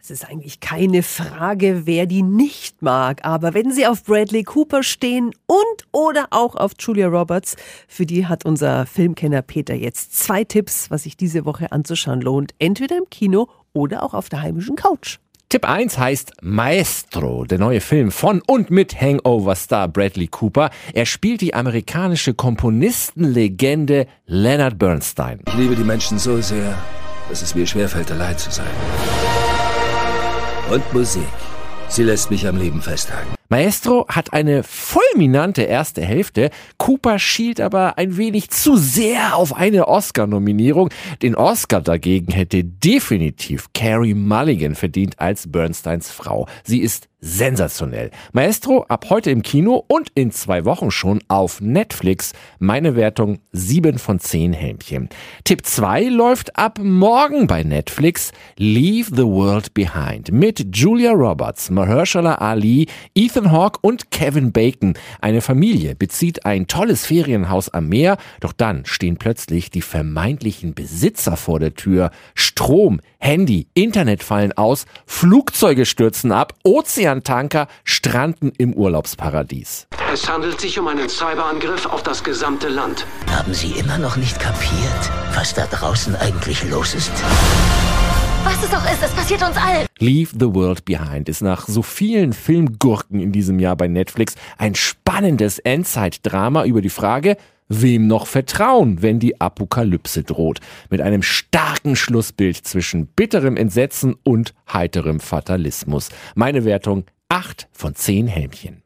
Es ist eigentlich keine Frage, wer die nicht mag. Aber wenn Sie auf Bradley Cooper stehen und oder auch auf Julia Roberts, für die hat unser Filmkenner Peter jetzt zwei Tipps, was sich diese Woche anzuschauen lohnt. Entweder im Kino oder auch auf der heimischen Couch. Tipp 1 heißt Maestro, der neue Film von und mit Hangover-Star Bradley Cooper. Er spielt die amerikanische Komponistenlegende Leonard Bernstein. Ich liebe die Menschen so sehr, dass es mir schwerfällt, allein zu sein. Und Musik. Sie lässt mich am Leben festhalten. Maestro hat eine fulminante erste Hälfte. Cooper schielt aber ein wenig zu sehr auf eine Oscar-Nominierung. Den Oscar dagegen hätte definitiv Carrie Mulligan verdient als Bernsteins Frau. Sie ist sensationell. Maestro ab heute im Kino und in zwei Wochen schon auf Netflix. Meine Wertung 7 von 10 Helmchen. Tipp 2 läuft ab morgen bei Netflix. Leave the World Behind mit Julia Roberts, Mahershala Ali, Ethan Hawke und Kevin Bacon. Eine Familie bezieht ein tolles Ferienhaus am Meer, doch dann stehen plötzlich die vermeintlichen Besitzer vor der Tür. Strom, Handy, Internet fallen aus, Flugzeuge stürzen ab, Ozeantanker stranden im Urlaubsparadies. Es handelt sich um einen Cyberangriff auf das gesamte Land. Haben Sie immer noch nicht kapiert, was da draußen eigentlich los ist? Was es auch ist, es passiert uns allen. Leave the World Behind ist nach so vielen Filmgurken in diesem Jahr bei Netflix ein spannendes Endzeitdrama über die Frage, wem noch vertrauen, wenn die Apokalypse droht. Mit einem starken Schlussbild zwischen bitterem Entsetzen und heiterem Fatalismus. Meine Wertung 8 von 10 Helmchen.